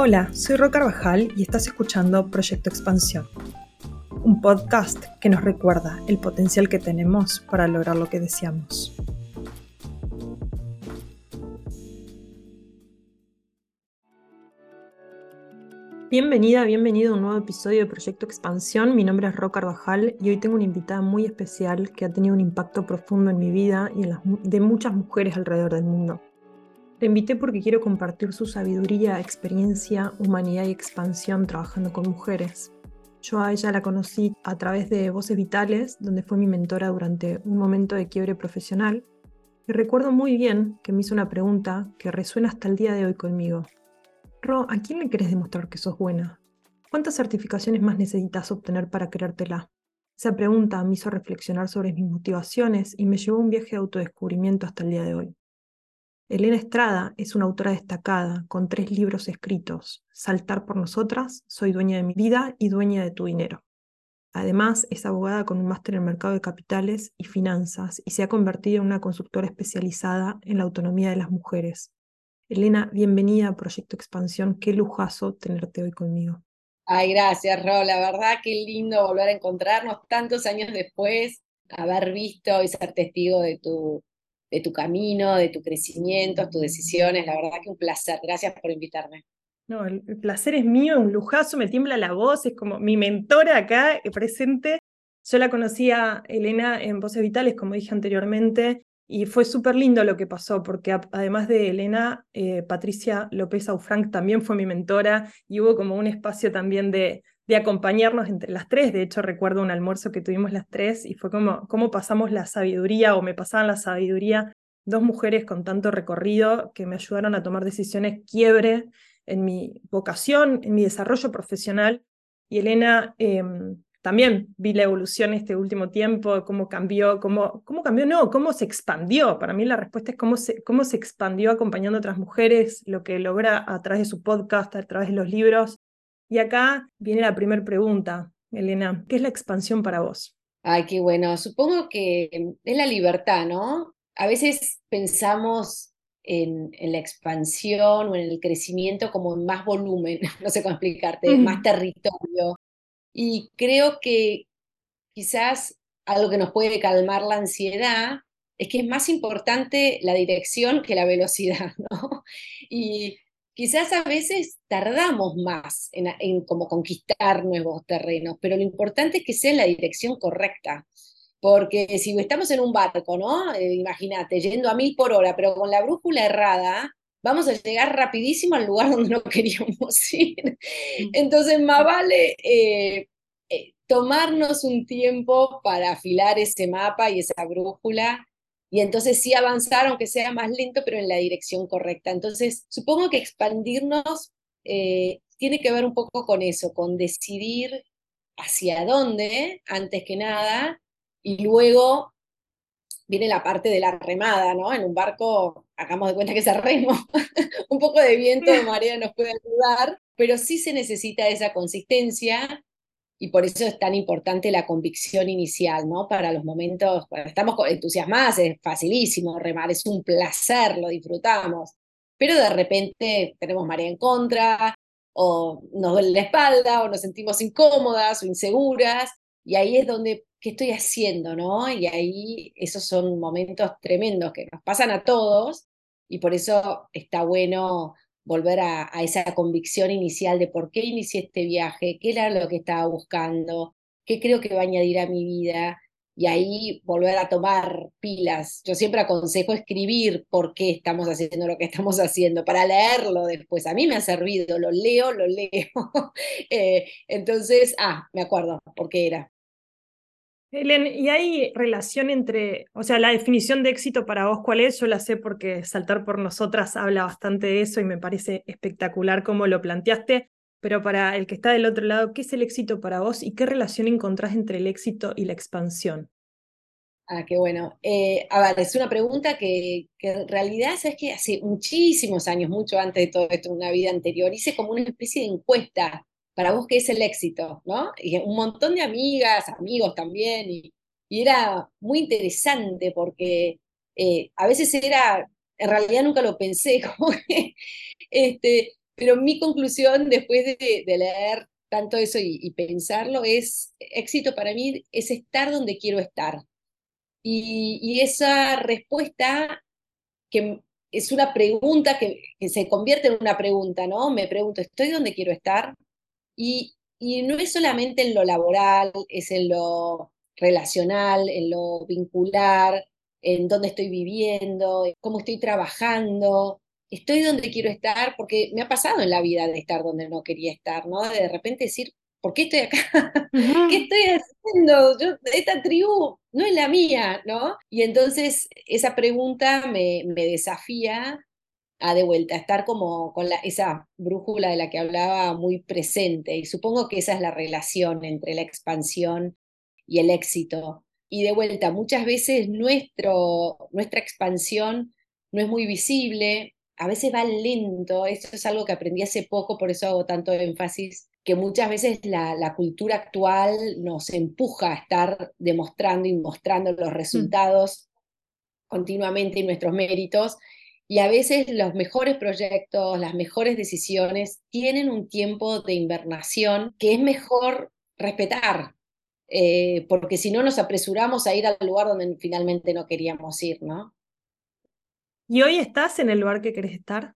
Hola, soy Ro Carvajal y estás escuchando Proyecto Expansión, un podcast que nos recuerda el potencial que tenemos para lograr lo que deseamos. Bienvenida, bienvenido a un nuevo episodio de Proyecto Expansión. Mi nombre es Ro Carvajal y hoy tengo una invitada muy especial que ha tenido un impacto profundo en mi vida y en las de muchas mujeres alrededor del mundo. Te invité porque quiero compartir su sabiduría, experiencia, humanidad y expansión trabajando con mujeres. Yo a ella la conocí a través de Voces Vitales, donde fue mi mentora durante un momento de quiebre profesional. Y recuerdo muy bien que me hizo una pregunta que resuena hasta el día de hoy conmigo. Ro, ¿a quién le querés demostrar que sos buena? ¿Cuántas certificaciones más necesitas obtener para creértela? Esa pregunta me hizo reflexionar sobre mis motivaciones y me llevó a un viaje de autodescubrimiento hasta el día de hoy. Elena Estrada es una autora destacada con tres libros escritos, Saltar por nosotras, Soy dueña de mi vida y dueña de tu dinero. Además, es abogada con un máster en mercado de capitales y finanzas y se ha convertido en una consultora especializada en la autonomía de las mujeres. Elena, bienvenida a Proyecto Expansión. Qué lujazo tenerte hoy conmigo. Ay, gracias, Ro. La verdad, qué lindo volver a encontrarnos tantos años después, haber visto y ser testigo de tu de tu camino, de tu crecimiento, tus decisiones. La verdad que un placer. Gracias por invitarme. No, el, placer es mío, un lujazo, me tiembla la voz, es como mi mentora acá eh, presente. Yo la conocí a Elena en Voces Vitales, como dije anteriormente, y fue súper lindo lo que pasó, porque además de Elena, eh, Patricia López Aufranc también fue mi mentora y hubo como un espacio también de, de acompañarnos entre las tres. De hecho, recuerdo un almuerzo que tuvimos las tres y fue como cómo pasamos la sabiduría o me pasaban la sabiduría dos mujeres con tanto recorrido que me ayudaron a tomar decisiones quiebre en mi vocación, en mi desarrollo profesional. Y Elena, em, también vi la evolución este último tiempo, cómo cambió, cómo, cómo cambió, no, cómo se expandió. Para mí la respuesta es cómo se, cómo se expandió acompañando a otras mujeres, lo que logra a través de su podcast, a través de los libros, y acá viene la primera pregunta, Elena, ¿qué es la expansión para vos? Ay, qué bueno. Supongo que es la libertad, ¿no? A veces pensamos en, la expansión o en el crecimiento como en más volumen, no sé cómo explicarte, más territorio. Y creo que quizás algo que nos puede calmar la ansiedad es que es más importante la dirección que la velocidad, ¿no? Y quizás a veces tardamos más en, como conquistar nuevos terrenos, pero lo importante es que sea en la dirección correcta. Porque si estamos en un barco, ¿no? Eh, imagínate, yendo a mil por hora, pero con la brújula errada, vamos a llegar rapidísimo al lugar donde no queríamos ir. Entonces, más vale eh, eh, tomarnos un tiempo para afilar ese mapa y esa brújula y entonces sí avanzar, aunque sea más lento, pero en la dirección correcta. Entonces, supongo que expandirnos eh, tiene que ver un poco con eso, con decidir hacia dónde, antes que nada, y luego viene la parte de la remada, ¿no? En un barco, hagamos de cuenta que es remo, un poco de viento, de marea nos puede ayudar, pero sí se necesita esa consistencia y por eso es tan importante la convicción inicial, ¿no? Para los momentos, cuando estamos entusiasmados, es facilísimo remar, es un placer, lo disfrutamos, pero de repente tenemos marea en contra, o nos duele la espalda, o nos sentimos incómodas o inseguras, y ahí es donde, ¿qué estoy haciendo, no? Y ahí esos son momentos tremendos que nos pasan a todos, y por eso está bueno volver a, esa convicción inicial de por qué inicié este viaje, qué era lo que estaba buscando, qué creo que va a añadir a mi vida, y ahí volver a tomar pilas. Yo siempre aconsejo escribir por qué estamos haciendo lo que estamos haciendo, para leerlo después. A mí me ha servido, lo leo, lo leo. Eh, entonces, ah, me acuerdo por qué era. Helen, ¿y hay relación entre, o sea, la definición de éxito para vos cuál es? Yo la sé porque Saltar por Nosotras habla bastante de eso y me parece espectacular cómo lo planteaste, pero para el que está del otro lado, ¿qué es el éxito para vos y qué relación encontrás entre el éxito y la expansión? Ah, qué bueno. Eh, a ver, es una pregunta que, que en realidad es que hace muchísimos años, mucho antes de todo esto, una vida anterior, hice como una especie de encuesta para vos qué es el éxito, ¿no? Y un montón de amigas, amigos también, y, era muy interesante porque eh, a veces era, en realidad nunca lo pensé, que, este, Pero mi conclusión después de, leer tanto eso y, pensarlo es, éxito para mí es estar donde quiero estar. Y, esa respuesta que es una pregunta que, que, se convierte en una pregunta, ¿no? Me pregunto, ¿estoy donde quiero estar? Y, y no es solamente en lo laboral, es en lo relacional, en lo vincular, en dónde estoy viviendo, cómo estoy trabajando. Estoy donde quiero estar porque me ha pasado en la vida de estar donde no quería estar, ¿no? De repente decir, ¿por qué estoy acá? ¿Qué estoy haciendo? Yo, esta tribu no es la mía, ¿no? Y entonces esa pregunta me, me desafía a de vuelta, estar como con la, esa brújula de la que hablaba muy presente. Y supongo que esa es la relación entre la expansión y el éxito. Y de vuelta, muchas veces nuestro, nuestra expansión no es muy visible, a veces va lento, esto es algo que aprendí hace poco, por eso hago tanto énfasis, que muchas veces la, la cultura actual nos empuja a estar demostrando y mostrando los mm. resultados continuamente y nuestros méritos, y a veces los mejores proyectos, las mejores decisiones tienen un tiempo de invernación que es mejor respetar, eh, porque si no nos apresuramos a ir al lugar donde finalmente no queríamos ir, ¿no? ¿Y hoy estás en el lugar que querés estar?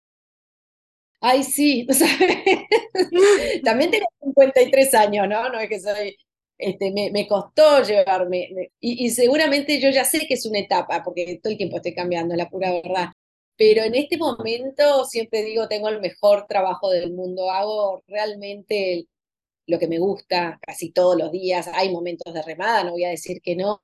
Ay, sí, también tengo 53 años, ¿no? No es que soy, este, me, me costó llevarme, y, y, seguramente yo ya sé que es una etapa, porque todo el tiempo estoy cambiando, la pura verdad. Pero en este momento siempre digo, tengo el mejor trabajo del mundo, hago realmente lo que me gusta casi todos los días, hay momentos de remada, no voy a decir que no,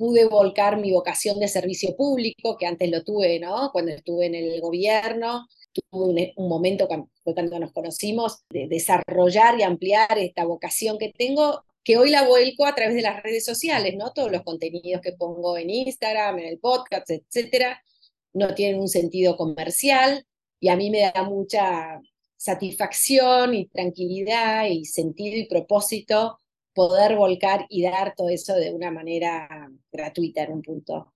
pude volcar mi vocación de servicio público, que antes lo tuve, ¿no? Cuando estuve en el gobierno, tuve un, momento, cuando nos conocimos, de desarrollar y ampliar esta vocación que tengo, que hoy la vuelco a través de las redes sociales, ¿no? Todos los contenidos que pongo en Instagram, en el podcast, etcétera, no tienen un sentido comercial y a mí me da mucha satisfacción y tranquilidad y sentido y propósito poder volcar y dar todo eso de una manera gratuita en un punto.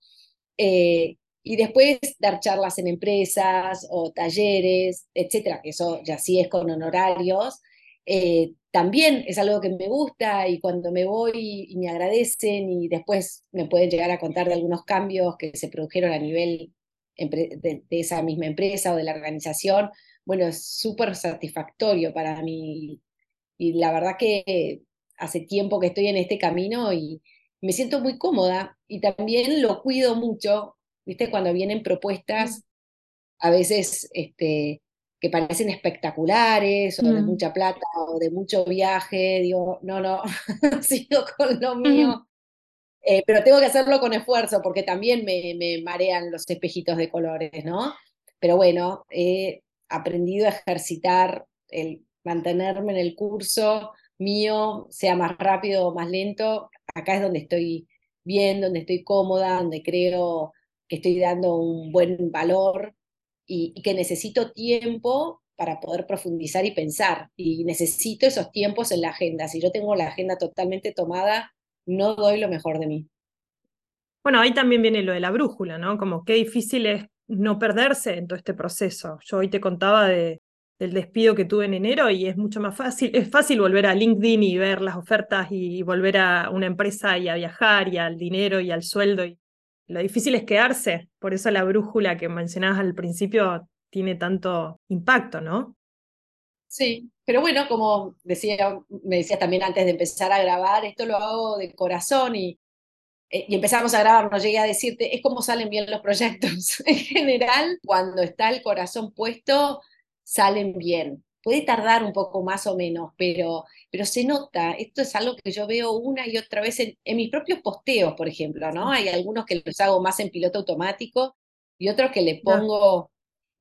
Eh, y después dar charlas en empresas o talleres, etcétera, que eso ya sí es con honorarios. Eh, también es algo que me gusta y cuando me voy y me agradecen y después me pueden llegar a contar de algunos cambios que se produjeron a nivel de, esa misma empresa o de la organización, bueno, es súper satisfactorio para mí. Y la verdad que hace tiempo que estoy en este camino y me siento muy cómoda y también lo cuido mucho, ¿viste? Cuando vienen propuestas, a veces este, que parecen espectaculares o de mm. mucha plata o de mucho viaje, digo, no, no, sigo con lo mío. Eh, pero tengo que hacerlo con esfuerzo porque también me, marean los espejitos de colores, ¿no? Pero bueno, he aprendido a ejercitar el mantenerme en el curso mío, sea más rápido o más lento. Acá es donde estoy bien, donde estoy cómoda, donde creo que estoy dando un buen valor y que necesito tiempo para poder profundizar y pensar. Y necesito esos tiempos en la agenda. Si yo tengo la agenda totalmente tomada, no doy lo mejor de mí. Bueno, ahí también viene lo de la brújula, ¿no? Como qué difícil es no perderse en todo este proceso. Yo hoy te contaba de, del despido que tuve en enero y es mucho más fácil, es fácil volver a LinkedIn y ver las ofertas y, volver a una empresa y a viajar y al dinero y al sueldo. Y lo difícil es quedarse, por eso la brújula que mencionabas al principio tiene tanto impacto, ¿no? Sí, pero bueno, como decía, me decías también antes de empezar a grabar, esto lo hago de corazón y, eh, y empezamos a grabar, no llegué a decirte, es como salen bien los proyectos. en general, cuando está el corazón puesto, salen bien. Puede tardar un poco más o menos, pero, pero se nota. Esto es algo que yo veo una y otra vez en, en mis propios posteos, por ejemplo, ¿no? Hay algunos que los hago más en piloto automático y otros que le pongo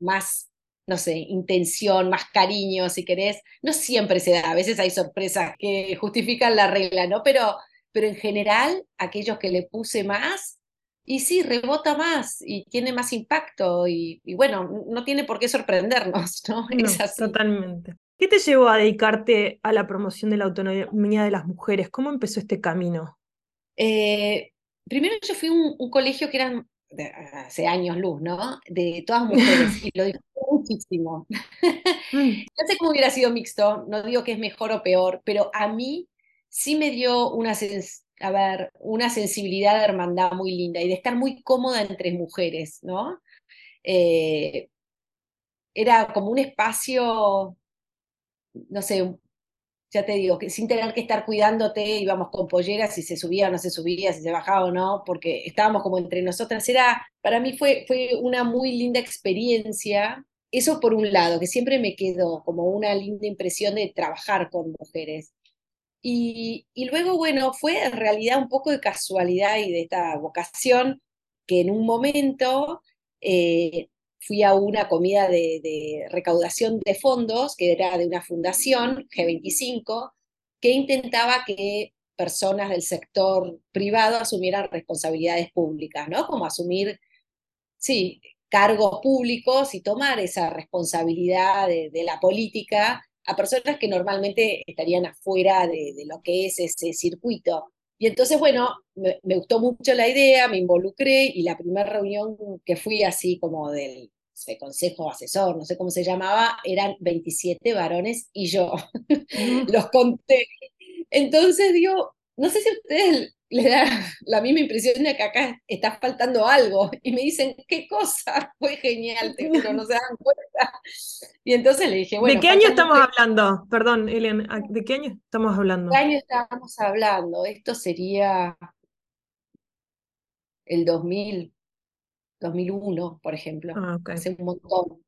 más no sé, intención, más cariño, si querés. No siempre se da, a veces hay sorpresas que justifican la regla, ¿no? Pero, pero en general, aquellos que le puse más, y sí, rebota más y tiene más impacto y, bueno, no tiene por qué sorprendernos, ¿no? es así. Totalmente. ¿Qué te llevó a dedicarte a la promoción de la autonomía de las mujeres? ¿Cómo empezó este camino? Eh, primero yo fui a un, colegio que eran hace años luz, ¿no? De todas mujeres y lo muchísimo. Mm. no sé cómo hubiera sido mixto, no digo que es mejor o peor, pero a mí sí me dio una, a ver, una sensibilidad de hermandad muy linda y de estar muy cómoda entre mujeres, ¿no? Eh, era como un espacio, no sé, ya te digo, que sin tener que estar cuidándote, íbamos con polleras si se subía o no se subía, si se bajaba o no, porque estábamos como entre nosotras. Era, para mí fue, fue una muy linda experiencia. Eso por un lado, que siempre me quedó como una linda impresión de trabajar con mujeres. Y, y luego, bueno, fue en realidad un poco de casualidad y de esta vocación que en un momento eh, fui a una comida de, recaudación de fondos, que era de una fundación, G25, que intentaba que personas del sector privado asumieran responsabilidades públicas, ¿no? Como asumir, sí, cargos públicos y tomar esa responsabilidad de, la política a personas que normalmente estarían afuera de, lo que es ese circuito. Y entonces, bueno, me, me, gustó mucho la idea, me involucré y la primera reunión que fui así como del consejo asesor, no sé cómo se llamaba, eran 27 varones y yo los conté. Entonces digo, no sé si ustedes les da la misma impresión de que acá está faltando algo y me dicen, ¿qué cosa? Fue genial, pero no se dan cuenta. Y entonces le dije, bueno. ¿De qué año estamos hablando? Perdón, Elena, ¿de qué año estamos hablando? ¿De qué año estábamos hablando? Esto sería el 2000, 2001, por ejemplo, ah, hace un montón.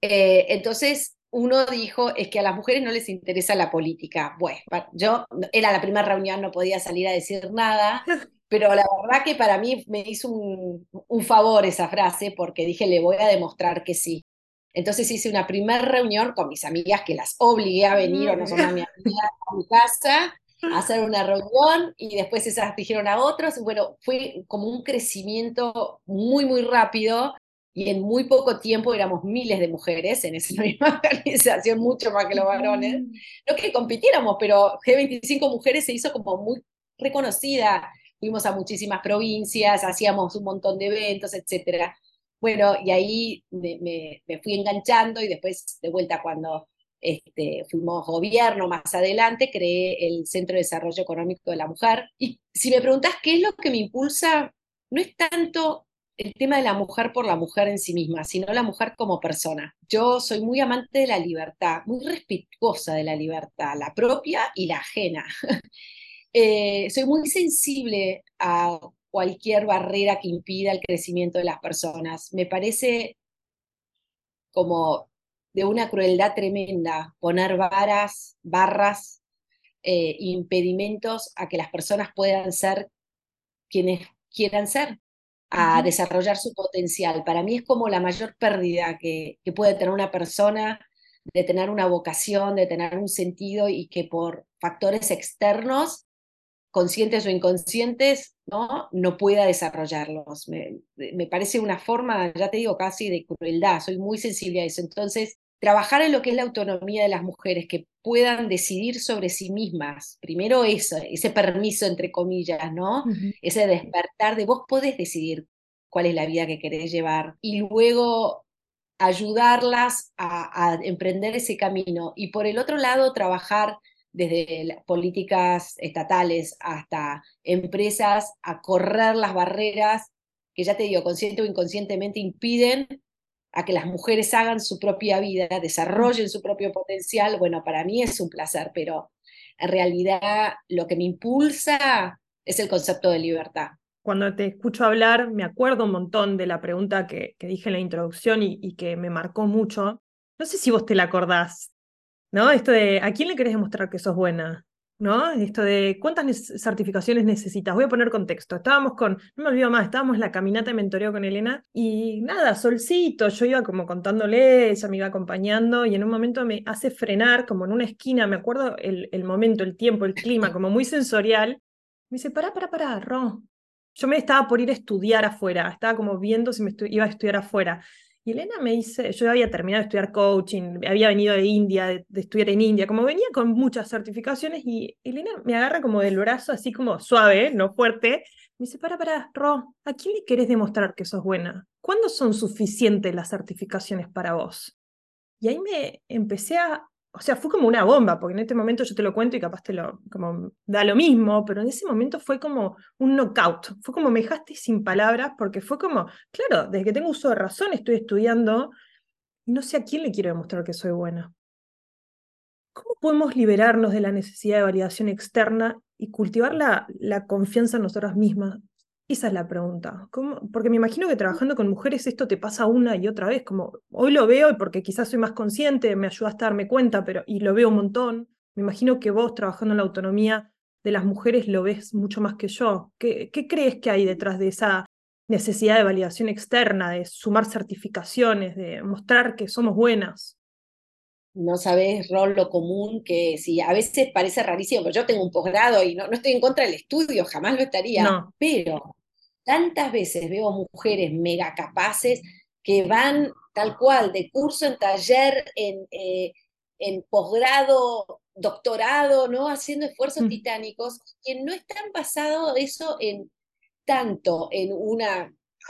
Eh, entonces, uno dijo, es que a las mujeres no les interesa la política. Bueno, yo era la primera reunión, no podía salir a decir nada, pero la verdad que para mí me hizo un, favor esa frase porque dije, le voy a demostrar que sí. Entonces hice una primera reunión con mis amigas que las obligué a venir, o no son mi amiga, a mi casa, hacer una reunión y después esas dijeron a otros. Bueno, fue como un crecimiento muy, muy rápido y en muy poco tiempo éramos miles de mujeres en esa misma organización, mucho más que los varones. No que compitiéramos, pero G25 Mujeres se hizo como muy reconocida. Fuimos a muchísimas provincias, hacíamos un montón de eventos, etc. Bueno, y ahí me, me fui enganchando y después de vuelta cuando este, fuimos gobierno más adelante, creé el Centro de Desarrollo Económico de la Mujer. Y si me preguntas qué es lo que me impulsa, no es tanto el tema de la mujer por la mujer en sí misma, sino la mujer como persona. Yo soy muy amante de la libertad, muy respetuosa de la libertad, la propia y la ajena. Eh, soy muy sensible a cualquier barrera que impida el crecimiento de las personas. Me parece como de una crueldad tremenda, poner varas, barras, eh, impedimentos a que las personas puedan ser quienes quieran ser, a desarrollar su potencial. Para mí es como la mayor pérdida que, que puede tener una persona de tener una vocación, de tener un sentido y que por factores externos, conscientes o inconscientes, no, no pueda desarrollarlos. Me, me, parece una forma, ya te digo, casi de crueldad, soy muy sensible a eso. Entonces, trabajar en lo que es la autonomía de las mujeres, que puedan decidir sobre sí mismas. Primero eso, ese permiso, entre comillas, ¿no? Ese despertar de vos podés decidir cuál es la vida que querés llevar y luego ayudarlas a, a emprender ese camino. Y por el otro lado, trabajar desde políticas estatales hasta empresas a correr las barreras que ya te digo, consciente o inconscientemente impiden a que las mujeres hagan su propia vida, desarrollen su propio potencial, bueno, para mí es un placer, pero en realidad lo que me impulsa es el concepto de libertad. Cuando te escucho hablar, me acuerdo un montón de la pregunta que, que dije en la introducción y, y, que me marcó mucho. No sé si vos te la acordás, ¿no? Esto de, ¿a quién le querés demostrar que sos buena? ¿No? Esto de cuántas certificaciones necesitas. Voy a poner contexto. Estábamos con, no me olvido más, estábamos en la caminata de mentoreo con Elena y nada, solcito, yo iba como contándole, ella me iba acompañando y en un momento me hace frenar como en una esquina, me acuerdo el, el momento, el tiempo, el clima, como muy sensorial. Me dice, pará, pará, pará, Ro. Yo me estaba por ir a estudiar afuera, estaba como viendo si me iba a estudiar afuera. Y Elena me dice, yo había terminado de estudiar coaching, había venido de India, de, estudiar en India, como venía con muchas certificaciones y Elena me agarra como del brazo así como suave, no fuerte, Me dice, para, para, Ro, ¿a quién le querés demostrar que sos buena? ¿Cuándo son suficientes las certificaciones para vos? Y ahí me empecé a, o sea, fue como una bomba, porque en este momento yo te lo cuento y capaz te lo, como, da lo mismo, pero en ese momento fue como un knockout, fue como me dejaste sin palabras, porque fue como, claro, desde que tengo uso de razón estoy estudiando, y no sé a quién le quiero demostrar que soy buena. ¿Cómo podemos liberarnos de la necesidad de validación externa y cultivar la, la confianza en nosotras mismas? Esa es la pregunta. ¿Cómo? Porque me imagino que trabajando con mujeres esto te pasa una y otra vez, como hoy lo veo porque quizás soy más consciente, me ayudaste a darme cuenta, pero y lo veo un montón. Me imagino que vos trabajando en la autonomía de las mujeres lo ves mucho más que yo. ¿Qué, qué crees que hay detrás de esa necesidad de validación externa, de sumar certificaciones, de mostrar que somos buenas? no sabes, Rol, lo común que sí, a veces parece rarísimo, pero yo tengo un posgrado y no, no estoy en contra del estudio, jamás lo estaría, pero tantas veces veo mujeres mega capaces que van tal cual, de curso en taller, en, eh, en posgrado, doctorado, ¿no? Haciendo esfuerzos mm. titánicos, que no están basados eso en tanto en un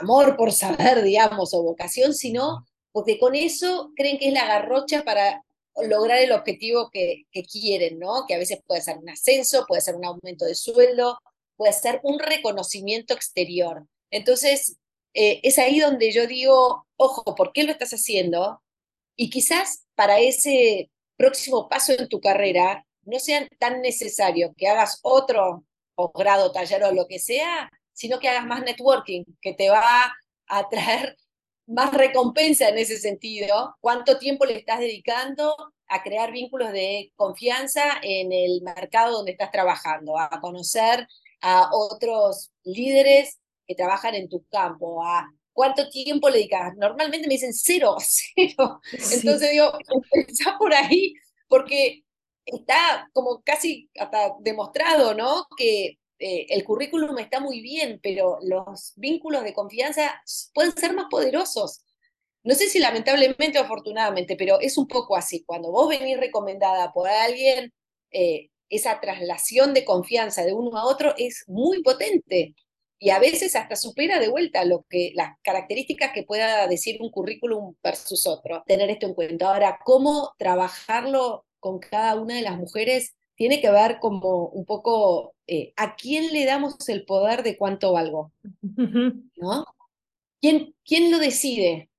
amor por saber, digamos, o vocación, sino porque con eso creen que es la garrocha para lograr el objetivo que, quieren, ¿no? Que a veces puede ser un ascenso, puede ser un aumento de sueldo, puede ser un reconocimiento exterior. Entonces, eh, es ahí donde yo digo, ojo, ¿por qué lo estás haciendo? Y quizás para ese próximo paso en tu carrera no sea tan necesario que hagas otro posgrado, taller o lo que sea, sino que hagas más networking, que te va a traer más recompensa en ese sentido, cuánto tiempo le estás dedicando a crear vínculos de confianza en el mercado donde estás trabajando, a conocer a otros líderes que trabajan en tu campo, a cuánto tiempo le dedicas. Normalmente me dicen cero, cero. Entonces digo, empezá por ahí, porque está como casi hasta demostrado, ¿no? Que eh, el currículum está muy bien, pero los vínculos de confianza pueden ser más poderosos. No sé si lamentablemente o afortunadamente, pero es un poco así. Cuando vos venís recomendada por alguien, eh, esa traslación de confianza de uno a otro es muy potente y a veces hasta supera de vuelta lo que las características que pueda decir un currículum versus otro. Tener esto en cuenta. Ahora, cómo trabajarlo con cada una de las mujeres tiene que ver como un poco eh, a quién le damos el poder de cuánto valgo, ¿no? ¿Quién, ¿Quién lo decide?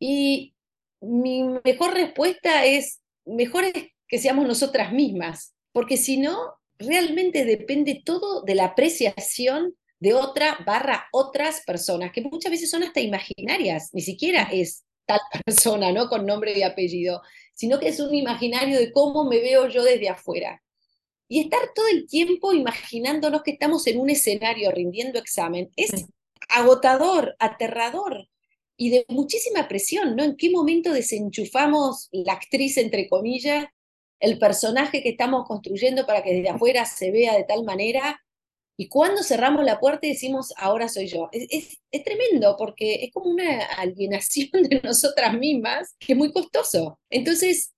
Y mi mejor respuesta es, mejor es que seamos nosotras mismas, porque si no, realmente depende todo de la apreciación de otra barra otras personas, que muchas veces son hasta imaginarias, ni siquiera es tal persona, ¿no? Con nombre y apellido, sino que es un imaginario de cómo me veo yo desde afuera y estar todo el tiempo imaginándonos que estamos en un escenario rindiendo examen es agotador, aterrador y de muchísima presión, ¿no? ¿En qué momento desenchufamos la actriz, entre comillas, el personaje que estamos construyendo para que desde afuera se vea de tal manera? Y cuando cerramos la puerta y decimos, ahora soy yo. Es, es tremendo porque es como una alienación de nosotras mismas que es muy costoso. Entonces,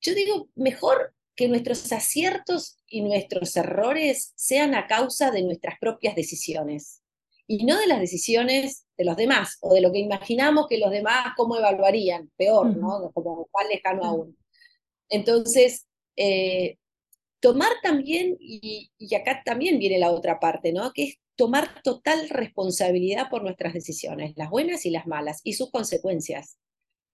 yo digo, mejor que nuestros aciertos y nuestros errores sean a causa de nuestras propias decisiones y no de las decisiones de los demás o de lo que imaginamos que los demás cómo evaluarían, peor, ¿no? Como más lejano aún. Entonces, eh, tomar también, y, y, acá también viene la otra parte, ¿no? Que es tomar total responsabilidad por nuestras decisiones, las buenas y las malas, y sus consecuencias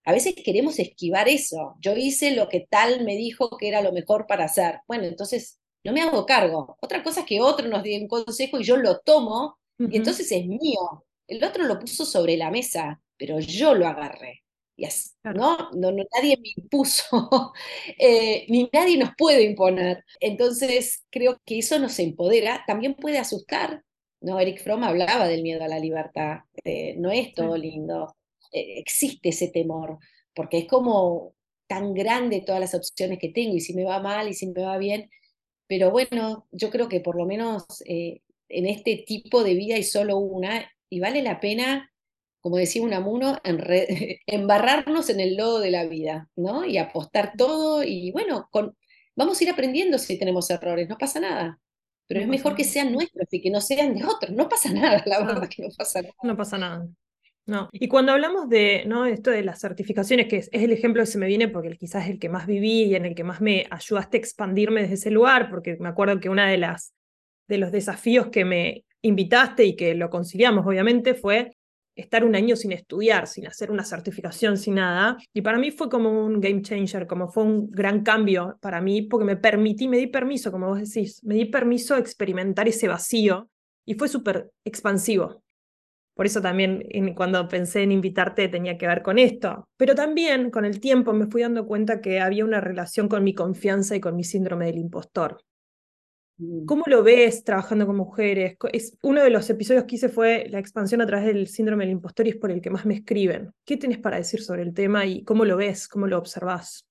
a veces queremos esquivar eso. Yo hice lo que tal me dijo que era lo mejor para hacer. Bueno, entonces no me hago cargo. Otra cosa es que otro nos dio un consejo y yo lo tomo y entonces es mío. El otro lo puso sobre la mesa, pero yo lo agarré. Y ¿no? No, nadie me impuso, eh, ni nadie nos puede imponer. Entonces creo que eso nos empodera, también puede asustar. ¿no? Eric Fromm hablaba del miedo a la libertad, eh, no es todo lindo, eh, existe ese temor, porque es como tan grande todas las opciones que tengo y si me va mal y si me va bien. Pero bueno, yo creo que por lo menos eh, en este tipo de vida hay solo una y vale la pena, como decía un amuno, embarrarnos en el lodo de la vida, ¿no? Y apostar todo y bueno, con, vamos a ir aprendiendo si tenemos errores, no pasa nada. pero es mejor que sean nuestros y que no sean de otros. No pasa nada, la verdad que no pasa nada. No pasa nada. No. Y cuando hablamos de ¿no? esto de las certificaciones, que es, el ejemplo que se me viene porque quizás es el que más viví y en el que más me ayudaste a expandirme desde ese lugar, porque me acuerdo que una de las de los desafíos que me invitaste y que lo conciliamos, obviamente, fue estar un año sin estudiar, sin hacer una certificación, sin nada. Y para mí fue como un game changer, como fue un gran cambio para mí, porque me permití, me di permiso, como vos decís, me di permiso a experimentar ese vacío y fue súper expansivo. Por eso también cuando pensé en invitarte tenía que ver con esto. Pero también con el tiempo me fui dando cuenta que había una relación con mi confianza y con mi síndrome del impostor. Mm. ¿Cómo lo ves trabajando con mujeres? Es, uno de los episodios que hice fue la expansión a través del síndrome del impostor y es por el que más me escriben. ¿Qué tienes para decir sobre el tema y cómo lo ves, cómo lo observas?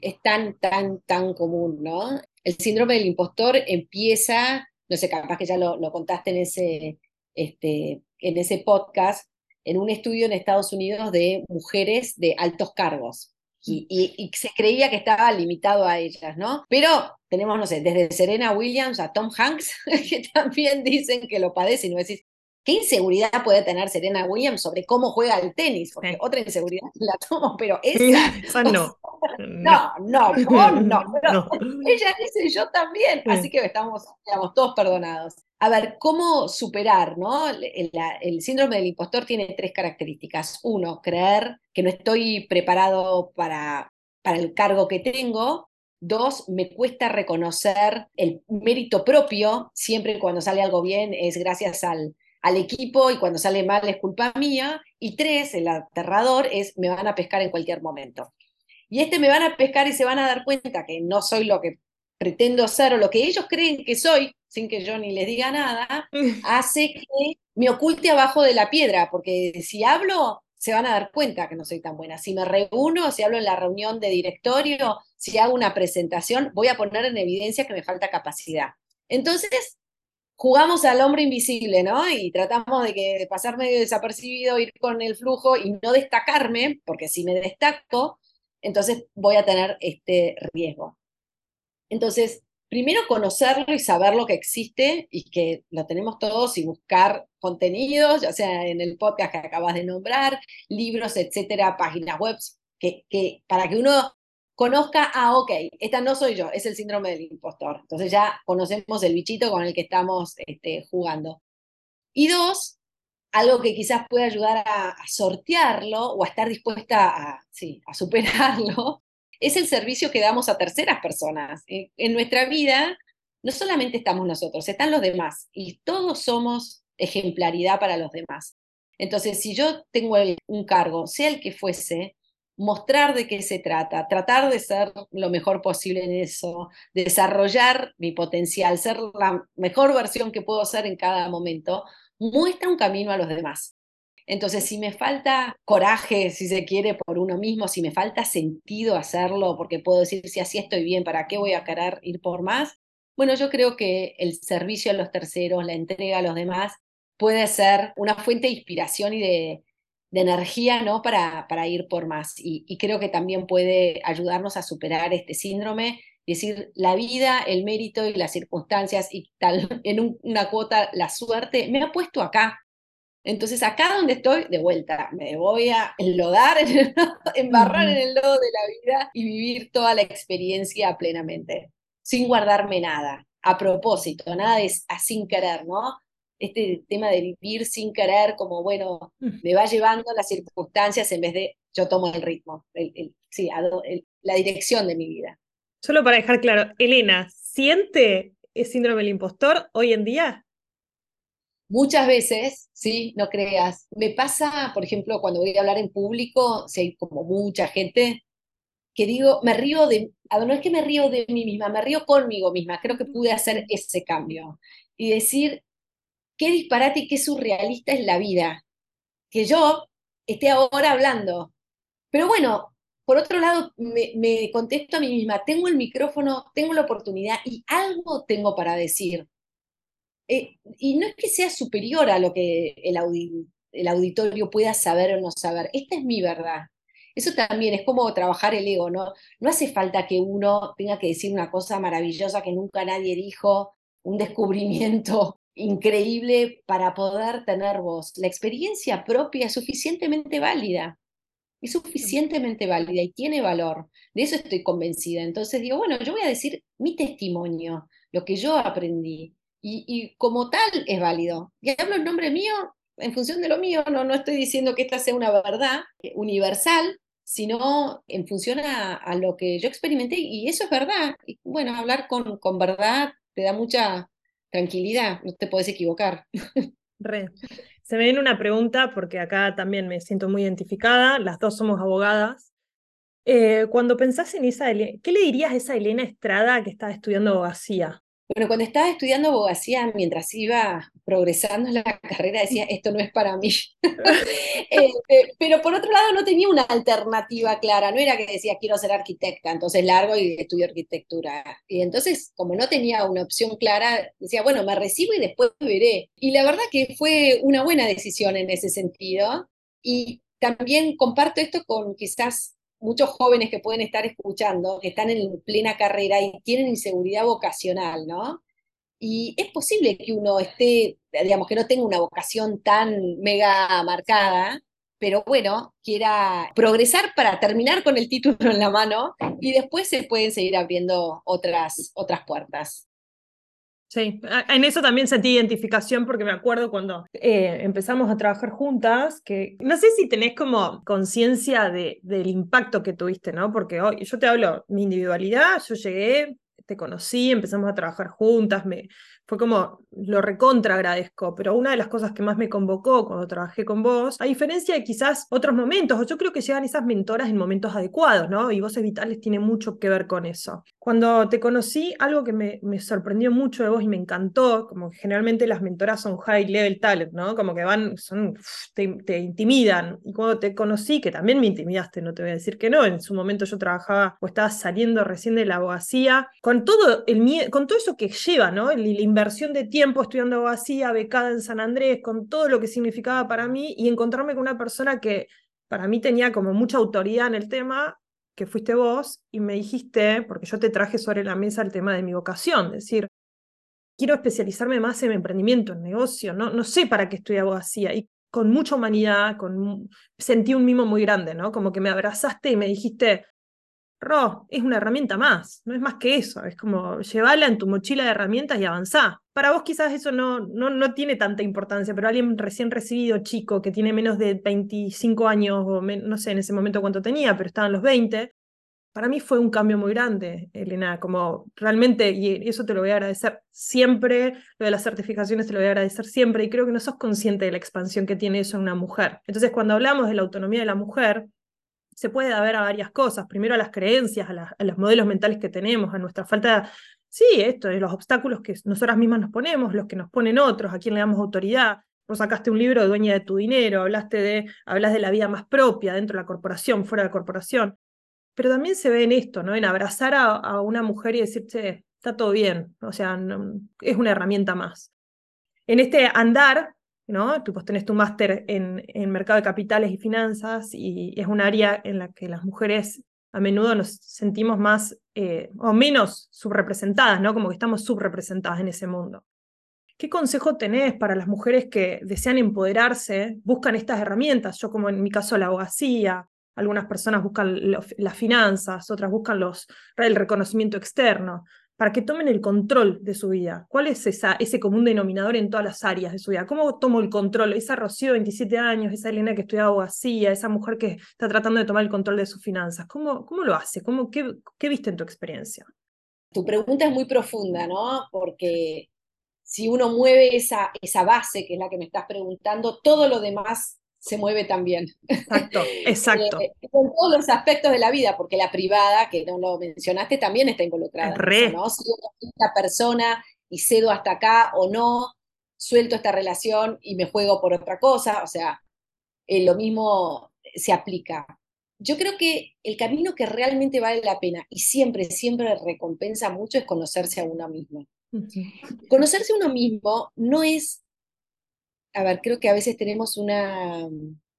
es tan, tan, tan común, ¿no? El síndrome del impostor empieza, no sé, capaz que ya lo, lo contaste en ese, este, en ese podcast en un estudio en Estados Unidos de mujeres de altos cargos. Y, y, se creía que estaba limitado a ellas, ¿no? Pero tenemos, no sé, desde Serena Williams a Tom Hanks, que también dicen que lo padecen, y no decís, ¿qué inseguridad puede tener Serena Williams sobre cómo juega el tenis? Porque otra inseguridad la tomo, pero esa... no. No, no, no, no, no. Ella dice yo también, así que estamos, digamos, todos perdonados a ver, ¿cómo superar? ¿no? El, síndrome del impostor tiene tres características. Uno, creer que no estoy preparado para, para el cargo que tengo. Dos, me cuesta reconocer el mérito propio. Siempre cuando sale algo bien es gracias al, al equipo y cuando sale mal es culpa mía. Y tres, el aterrador es me van a pescar en cualquier momento. Y este me van a pescar y se van a dar cuenta que no soy lo que pretendo ser o lo que ellos creen que soy, sin que yo ni les diga nada, hace que me oculte abajo de la piedra, porque si hablo, se van a dar cuenta que no soy tan buena. Si me reúno, si hablo en la reunión de directorio, si hago una presentación, voy a poner en evidencia que me falta capacidad. Entonces, jugamos al hombre invisible, ¿no? Y tratamos de que pasar medio desapercibido, ir con el flujo y no destacarme, porque si me destaco, entonces voy a tener este riesgo. Entonces, primero conocerlo y saber lo que existe y que lo tenemos todos y buscar contenidos, ya sea en el podcast que acabas de nombrar, libros, etcétera, páginas web, que para que uno conozca, ah, ok, esta no soy yo, es el síndrome del impostor. Entonces ya conocemos el bichito con el que estamos este, jugando. Y dos, algo que quizás pueda ayudar a, sortearlo o a estar dispuesta a, sí, a superarlo, es el servicio que damos a terceras personas. En nuestra vida no solamente estamos nosotros, están los demás y todos somos ejemplaridad para los demás. Entonces, si yo tengo un cargo, sea el que fuese, mostrar de qué se trata, tratar de ser lo mejor posible en eso, desarrollar mi potencial, ser la mejor versión que puedo ser en cada momento, muestra un camino a los demás. Entonces, si me falta coraje, si se quiere, por uno mismo, si me falta sentido hacerlo, porque puedo decir, si así estoy bien, ¿para qué voy a querer ir por más? Bueno, yo creo que el servicio a los terceros, la entrega a los demás, puede ser una fuente de inspiración y de, energía ¿no? para, para ir por más. Y, creo que también puede ayudarnos a superar este síndrome, decir, la vida, el mérito y las circunstancias y tal, en una cuota, la suerte, me ha puesto acá. Entonces, acá donde estoy, de vuelta, me voy a enlodar, embarrar en el lodo de la vida y vivir toda la experiencia plenamente, sin guardarme nada, a propósito, nada es a sin querer, ¿no? Este tema de vivir sin querer, como bueno, me va llevando las circunstancias en vez de yo tomo el ritmo, sí, la dirección de mi vida. Solo para dejar claro, Elena, ¿siente el síndrome del impostor hoy en día? Muchas veces, sí, no creas. Me pasa, por ejemplo, cuando voy a hablar en público, si hay como mucha gente, que digo, me río de, no es que me río de mí misma, me río conmigo misma. Creo que pude hacer ese cambio y decir, qué disparate y qué surrealista es la vida. Que yo esté ahora hablando. Pero bueno, por otro lado, me, contesto a mí misma, tengo el micrófono, tengo la oportunidad y algo tengo para decir. Eh, y no es que sea superior a lo que el, el auditorio pueda saber o no saber, esta es mi verdad. Eso también es como trabajar el ego, ¿no? No hace falta que uno tenga que decir una cosa maravillosa que nunca nadie dijo, un descubrimiento increíble para poder tener voz. La experiencia propia es suficientemente válida, es suficientemente válida y tiene valor. De eso estoy convencida. Entonces digo, bueno, yo voy a decir mi testimonio, lo que yo aprendí. Y, como tal es válido. Y hablo en nombre mío en función de lo mío, no, no estoy diciendo que esta sea una verdad universal, sino en función a, lo que yo experimenté y eso es verdad. Y bueno, hablar con, con verdad te da mucha tranquilidad, no te puedes equivocar. Se me viene una pregunta porque acá también me siento muy identificada, las dos somos abogadas. Eh, cuando pensás en esa, ¿qué le dirías a esa Elena Estrada que estaba estudiando abogacía? Bueno, cuando estaba estudiando abogacía, mientras iba progresando en la carrera, decía, esto no es para mí. Eh, pero por otro lado, no tenía una alternativa clara, no era que decía, quiero ser arquitecta, entonces largo y estudio arquitectura. Y entonces, como no tenía una opción clara, decía, bueno, me recibo y después veré. Y la verdad que fue una buena decisión en ese sentido. Y también comparto esto con quizás muchos jóvenes que pueden estar escuchando, que están en plena carrera y tienen inseguridad vocacional, ¿no? Y es posible que uno esté, digamos, que no tenga una vocación tan mega marcada, pero bueno, quiera progresar para terminar con el título en la mano y después se pueden seguir abriendo otras, otras puertas. Sí, en eso también sentí identificación porque me acuerdo cuando eh, empezamos a trabajar juntas, que no sé si tenés como conciencia de, del impacto que tuviste, ¿no? Porque hoy yo te hablo, mi individualidad, yo llegué, te conocí, empezamos a trabajar juntas, me, fue como, lo recontra agradezco, pero una de las cosas que más me convocó cuando trabajé con vos, a diferencia de quizás otros momentos, yo creo que llegan esas mentoras en momentos adecuados, ¿no? Y Voces Vitales tiene mucho que ver con eso. Cuando te conocí, algo que me, me sorprendió mucho de vos y me encantó, como que generalmente las mentoras son high level talent, ¿no? Como que van, son, te, te intimidan. Y cuando te conocí, que también me intimidaste, no te voy a decir que no, en su momento yo trabajaba o estaba saliendo recién de la abogacía, con todo el con todo eso que lleva, ¿no? El, el inversión de tiempo estudiando abogacía, becada en San Andrés, con todo lo que significaba para mí y encontrarme con una persona que para mí tenía como mucha autoridad en el tema, que fuiste vos, y me dijiste, porque yo te traje sobre la mesa el tema de mi vocación, es decir, quiero especializarme más en emprendimiento, en negocio, no, no sé para qué estudié abogacía. Y con mucha humanidad, sentí un mimo muy grande, ¿no? Como que me abrazaste y me dijiste, Ro, es una herramienta más, no es más que eso, es como llevarla en tu mochila de herramientas y avanzar. Para vos quizás eso no, no, no tiene tanta importancia, pero alguien recién recibido, chico, que tiene menos de 25 años, o no sé en ese momento cuánto tenía, pero estaba en los 20, para mí fue un cambio muy grande, Elena, como realmente, y eso te lo voy a agradecer siempre, lo de las certificaciones te lo voy a agradecer siempre, y creo que no sos consciente de la expansión que tiene eso en una mujer. Entonces, cuando hablamos de la autonomía de la mujer, se puede haber a varias cosas. Primero a las creencias, a, los modelos mentales que tenemos, a nuestra falta, sí, esto, de los obstáculos que nosotras mismas nos ponemos, los que nos ponen otros, a quién le damos autoridad. Vos sacaste un libro de dueña de tu dinero, hablaste de, hablas de la vida más propia dentro de la corporación, fuera de la corporación. Pero también se ve en esto, ¿no? En abrazar a, una mujer y decirte, está todo bien, o sea, es una herramienta más. En este andar Tú pues tenés tu máster en, mercado de capitales y finanzas y es un área en la que las mujeres a menudo nos sentimos más eh, o menos subrepresentadas, ¿no? Como que estamos subrepresentadas en ese mundo. ¿Qué consejo tenés para las mujeres que desean empoderarse, buscan estas herramientas? Yo como en mi caso la abogacía, algunas personas buscan las finanzas, otras buscan el reconocimiento externo para que tomen el control de su vida. ¿Cuál es ese común denominador en todas las áreas de su vida? ¿Cómo tomo el control? Esa Rocío, 27 años, esa Elena que estudia abogacía, esa mujer que está tratando de tomar el control de sus finanzas, ¿cómo, cómo lo hace? ¿Cómo, qué, qué viste en tu experiencia? Tu pregunta es muy profunda, ¿no? Porque si uno mueve esa, esa base, que es la que me estás preguntando, todo lo demás se mueve también. Exacto, exacto. Eh, en todos los aspectos de la vida, porque la privada, que no lo mencionaste, también está involucrada. Re. ¿no? Si esta persona y cedo hasta acá o no, suelto esta relación y me juego por otra cosa, o sea, eh, lo mismo se aplica. Yo creo que el camino que realmente vale la pena y siempre, siempre recompensa mucho es conocerse a uno mismo. Conocerse a uno mismo no es a ver, creo que a veces tenemos una,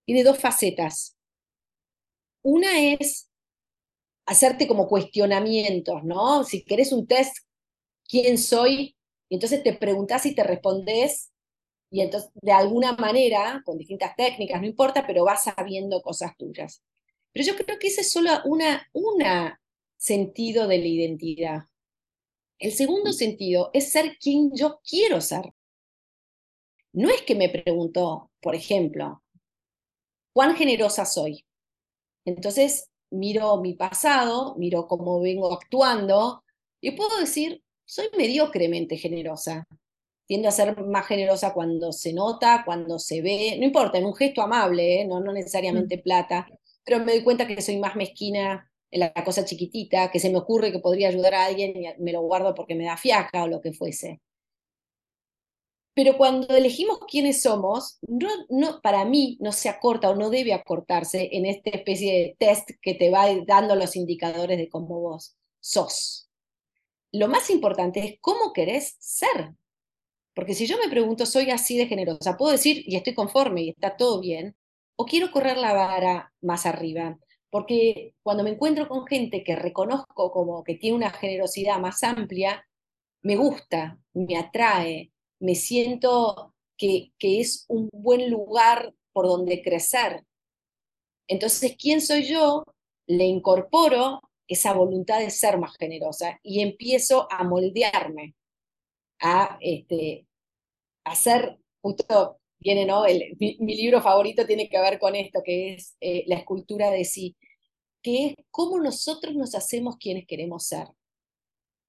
tiene dos facetas. Una es hacerte como cuestionamientos, ¿no? Si querés un test, ¿quién soy? Y entonces te preguntás y te respondes, y entonces de alguna manera, con distintas técnicas, no importa, pero vas sabiendo cosas tuyas. Pero yo creo que ese es solo una, una sentido de la identidad. El segundo sentido es ser quien yo quiero ser. No es que me preguntó, por ejemplo, ¿cuán generosa soy? Entonces miro mi pasado, miro cómo vengo actuando y puedo decir, soy mediocremente generosa. Tiendo a ser más generosa cuando se nota, cuando se ve, no importa, en un gesto amable, ¿eh? no, no necesariamente mm. plata, pero me doy cuenta que soy más mezquina en la cosa chiquitita, que se me ocurre que podría ayudar a alguien y me lo guardo porque me da fiaca o lo que fuese. Pero cuando elegimos quiénes somos, no, para mí no se acorta o no debe acortarse en esta especie de test que te va dando los indicadores de cómo vos sos. Lo más importante es cómo querés ser. Porque si yo me pregunto, soy así de generosa, puedo decir, y estoy conforme y está todo bien, o quiero correr la vara más arriba. Porque cuando me encuentro con gente que reconozco como que tiene una generosidad más amplia, me gusta, me atrae, me siento que, que es un buen lugar por donde crecer. Entonces, ¿quién soy yo? Le incorporo esa voluntad de ser más generosa y empiezo a moldearme, a este, hacer, justo viene, ¿no? mi, libro favorito tiene que ver con esto, que es eh, la escultura de sí, que es cómo nosotros nos hacemos quienes queremos ser.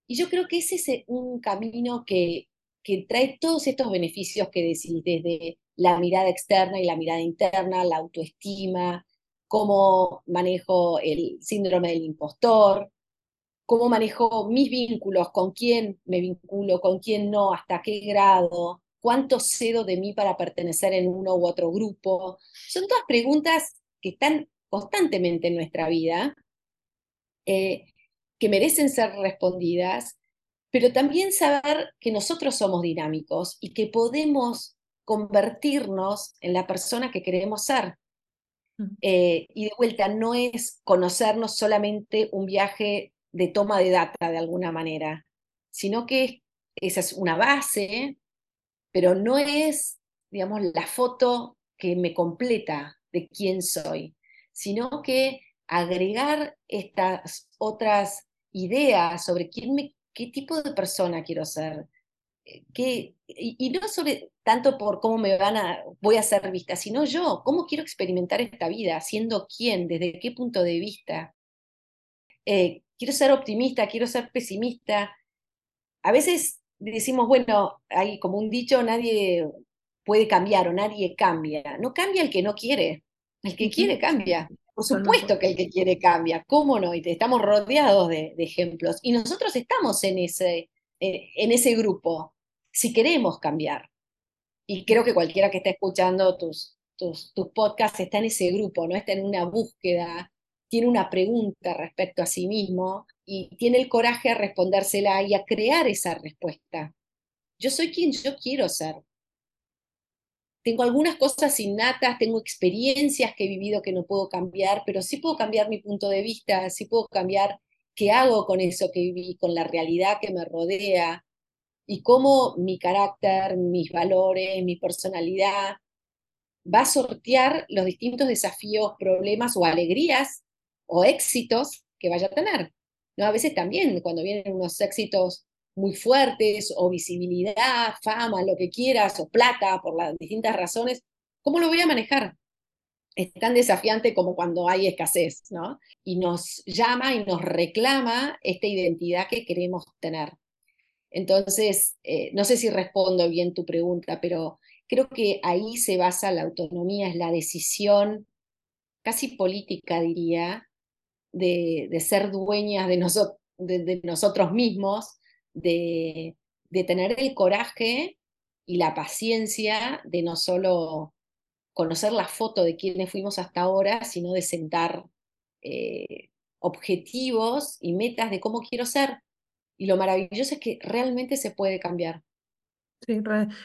Y yo creo que ese es un camino que, que trae todos estos beneficios que decís, desde la mirada externa y la mirada interna, la autoestima, cómo manejo el síndrome del impostor, cómo manejo mis vínculos, con quién me vinculo, con quién no, hasta qué grado, cuánto cedo de mí para pertenecer en uno u otro grupo. Son todas preguntas que están constantemente en nuestra vida, eh, que merecen ser respondidas pero también saber que nosotros somos dinámicos y que podemos convertirnos en la persona que queremos ser. Eh, y de vuelta, no es conocernos solamente un viaje de toma de data de alguna manera, sino que esa es una base, pero no es, digamos, la foto que me completa de quién soy, sino que agregar estas otras ideas sobre quién me qué tipo de persona quiero ser. Eh, ¿Qué, y, no sobre tanto por cómo me van a, voy a ser vista, sino yo, cómo quiero experimentar esta vida, siendo quién, desde qué punto de vista. Eh, quiero ser optimista, quiero ser pesimista. A veces decimos, bueno, hay como un dicho, nadie puede cambiar o nadie cambia. No cambia el que no quiere, el que quiere cambia. Por supuesto que el que quiere cambia, ¿cómo no? Y estamos rodeados de, ejemplos. Y nosotros estamos en ese, eh, en ese grupo, si queremos cambiar. Y creo que cualquiera que está escuchando tus, tus, tus podcasts está en ese grupo, ¿no? Está en una búsqueda, tiene una pregunta respecto a sí mismo y tiene el coraje a respondérsela y a crear esa respuesta. Yo soy quien yo quiero ser tengo algunas cosas innatas, tengo experiencias que he vivido que no puedo cambiar, pero sí puedo cambiar mi punto de vista, sí puedo cambiar qué hago con eso que viví, con la realidad que me rodea y cómo mi carácter, mis valores, mi personalidad va a sortear los distintos desafíos, problemas o alegrías o éxitos que vaya a tener. ¿No? A veces también cuando vienen unos éxitos muy fuertes o visibilidad, fama, lo que quieras, o plata, por las distintas razones, ¿cómo lo voy a manejar? Es tan desafiante como cuando hay escasez, ¿no? Y nos llama y nos reclama esta identidad que queremos tener. Entonces, eh, no sé si respondo bien tu pregunta, pero creo que ahí se basa la autonomía, es la decisión casi política, diría, de, ser dueñas de, de nosotros mismos de, tener el coraje y la paciencia de no solo conocer la foto de quienes fuimos hasta ahora, sino de sentar eh, objetivos y metas de cómo quiero ser. Y lo maravilloso es que realmente se puede cambiar. Sí,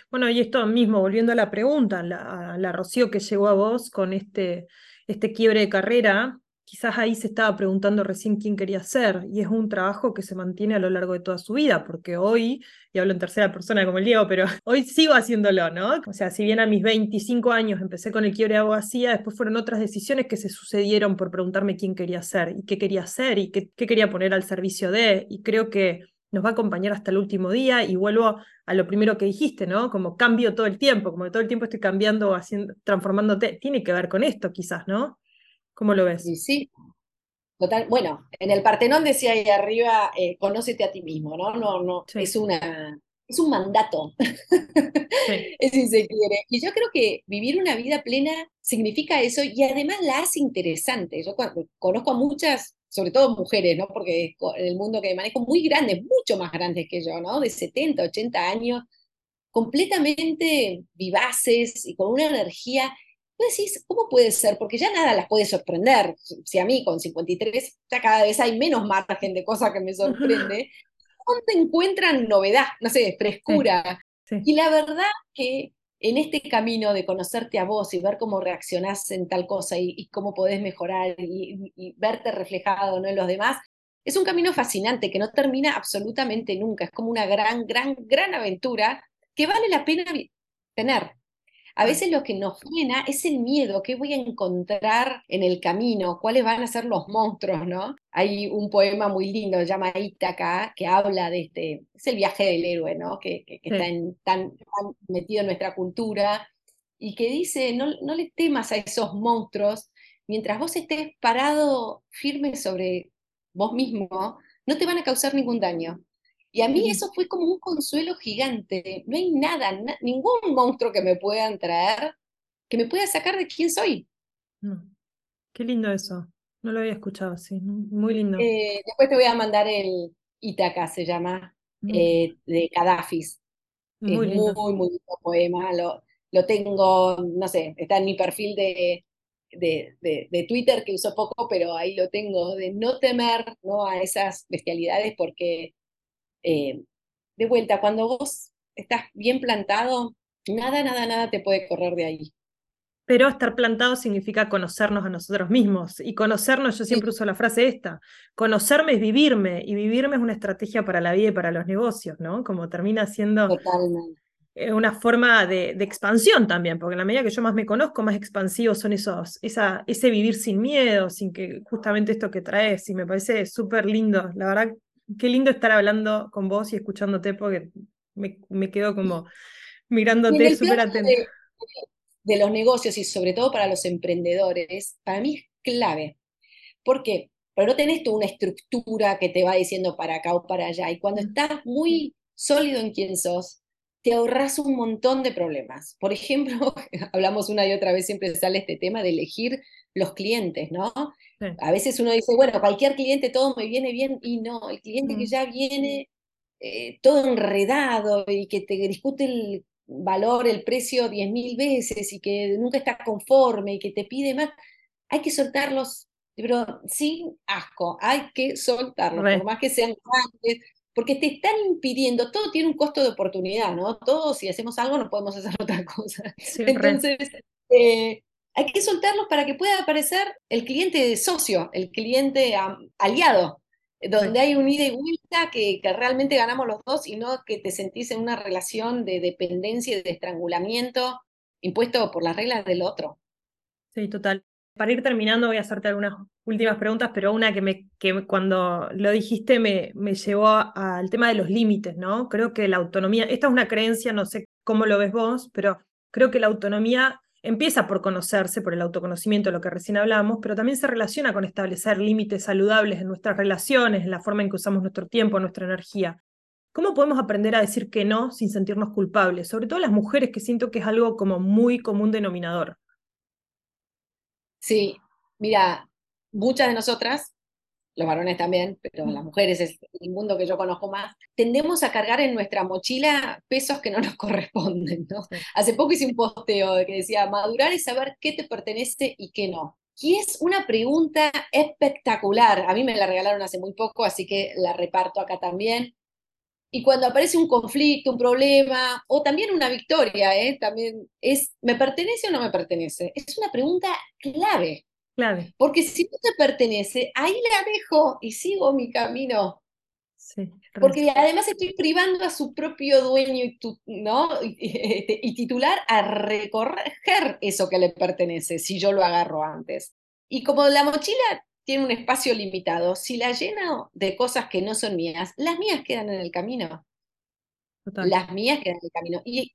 bueno, y esto mismo, volviendo a la pregunta, la, la Rocío que llegó a vos con este, este quiebre de carrera, quizás ahí se estaba preguntando recién quién quería ser, y es un trabajo que se mantiene a lo largo de toda su vida, porque hoy, y hablo en tercera persona como el Diego, pero hoy sigo haciéndolo, ¿no? O sea, si bien a mis 25 años empecé con el quiebre de abogacía, después fueron otras decisiones que se sucedieron por preguntarme quién quería ser, y qué quería ser, y qué, quería poner al servicio de, y creo que nos va a acompañar hasta el último día y vuelvo a lo primero que dijiste, ¿no? Como cambio todo el tiempo, como todo el tiempo estoy cambiando, haciendo, transformándote, tiene que ver con esto quizás, ¿no? ¿Cómo lo ves? Sí, sí. Total, bueno, en el Partenón decía ahí arriba, eh, conócete a ti mismo, ¿no? No, no, es una, es un mandato, es si se quiere. Y yo creo que vivir una vida plena significa eso y además la hace interesante. Yo conozco a muchas, sobre todo mujeres, ¿no? Porque en el mundo que manejo, muy grandes, mucho más grandes que yo, ¿no? De 70, 80 años, completamente vivaces y con una energía Vos decís, ¿cómo puede ser? Porque ya nada las puede sorprender. Si a mí con 53 ya cada vez hay menos margen de cosas que me sorprende, ¿dónde encuentran novedad? No sé, frescura. Y la verdad que en este camino de conocerte a vos y ver cómo reaccionás en tal cosa y, cómo podés mejorar y, verte reflejado ¿no? en los demás, es un camino fascinante que no termina absolutamente nunca. Es como una gran, gran, gran aventura que vale la pena tener. A veces lo que nos frena es el miedo, qué voy a encontrar en el camino, cuáles van a ser los monstruos, ¿no? Hay un poema muy lindo, se llama Ítaca, que habla de este, es el viaje del héroe, ¿no? Que, está tan, metido en nuestra cultura y que dice, no, no le temas a esos monstruos, mientras vos estés parado firme sobre vos mismo, no te van a causar ningún daño. Y a mí eso fue como un consuelo gigante. No hay nada, ningún monstruo que me puedan traer que me pueda sacar de quién soy. Qué lindo eso. No lo había escuchado así. Muy lindo. Eh, después te voy a mandar el Itaca, se llama, eh, de Kadafis. Muy es muy, muy lindo poema. Lo, lo tengo, no sé, está en mi perfil de, de, de, Twitter que uso poco, pero ahí lo tengo, de no temer ¿no? a esas bestialidades porque eh, de vuelta, cuando vos estás bien plantado, nada, nada, nada te puede correr de ahí. Pero estar plantado significa conocernos a nosotros mismos. Y conocernos, yo siempre uso la frase esta, conocerme es vivirme, y vivirme es una estrategia para la vida y para los negocios, ¿no? Como termina siendo eh, una forma de, expansión también, porque en la medida que yo más me conozco, más expansivos son esos, esa, ese vivir sin miedo, sin que justamente esto que traes, y me parece súper lindo. La verdad, qué lindo estar hablando con vos y escuchándote porque me, me quedo como mirándote súper atento. De, los negocios y sobre todo para los emprendedores, para mí es clave. ¿Por qué? Porque no tenés toda una estructura que te va diciendo para acá o para allá. Y cuando estás muy sólido en quién sos, te ahorras un montón de problemas. Por ejemplo, hablamos una y otra vez, siempre sale este tema de elegir los clientes, ¿no? A veces uno dice, bueno, cualquier cliente todo me viene bien, y no, el cliente que mm. ya viene eh, todo enredado y que te discute el valor, el precio diez mil veces y que nunca está conforme y que te pide más, hay que soltarlos, pero sin asco, hay que soltarlos, por más que sean grandes, porque te están impidiendo, todo tiene un costo de oportunidad, ¿no? Todos si hacemos algo no podemos hacer otra cosa. Entonces, eh, hay que soltarlos para que pueda aparecer el cliente socio, el cliente aliado, donde hay un ida y vuelta que, que, realmente ganamos los dos y no que te sentís en una relación de dependencia y de estrangulamiento impuesto por las reglas del otro. Sí, total. Para ir terminando voy a hacerte algunas últimas preguntas, pero una que, me, que cuando lo dijiste me, me llevó al tema de los límites, ¿no? Creo que la autonomía, esta es una creencia, no sé cómo lo ves vos, pero creo que la autonomía empieza por conocerse, por el autoconocimiento, lo que recién hablábamos, pero también se relaciona con establecer límites saludables en nuestras relaciones, en la forma en que usamos nuestro tiempo, nuestra energía. ¿Cómo podemos aprender a decir que no sin sentirnos culpables? Sobre todo las mujeres, que siento que es algo como muy común denominador. Sí, mira, muchas de nosotras los varones también, pero las mujeres es el mundo que yo conozco más, tendemos a cargar en nuestra mochila pesos que no nos corresponden, ¿no? Hace poco hice un posteo que decía, madurar es saber qué te pertenece y qué no. Y es una pregunta espectacular. A mí me la regalaron hace muy poco, así que la reparto acá también. Y cuando aparece un conflicto, un problema, o también una victoria, ¿eh? también es, ¿me pertenece o no me pertenece? Es una pregunta clave Claro. Porque si no te pertenece, ahí la dejo y sigo mi camino. Sí, Porque además estoy privando a su propio dueño y, ¿no? Este, y, titular a recorrer eso que le pertenece, si yo lo agarro antes. Y como la mochila tiene un espacio limitado, si la lleno de cosas que no son mías, las mías quedan en el camino. Las mías quedan en el camino. Y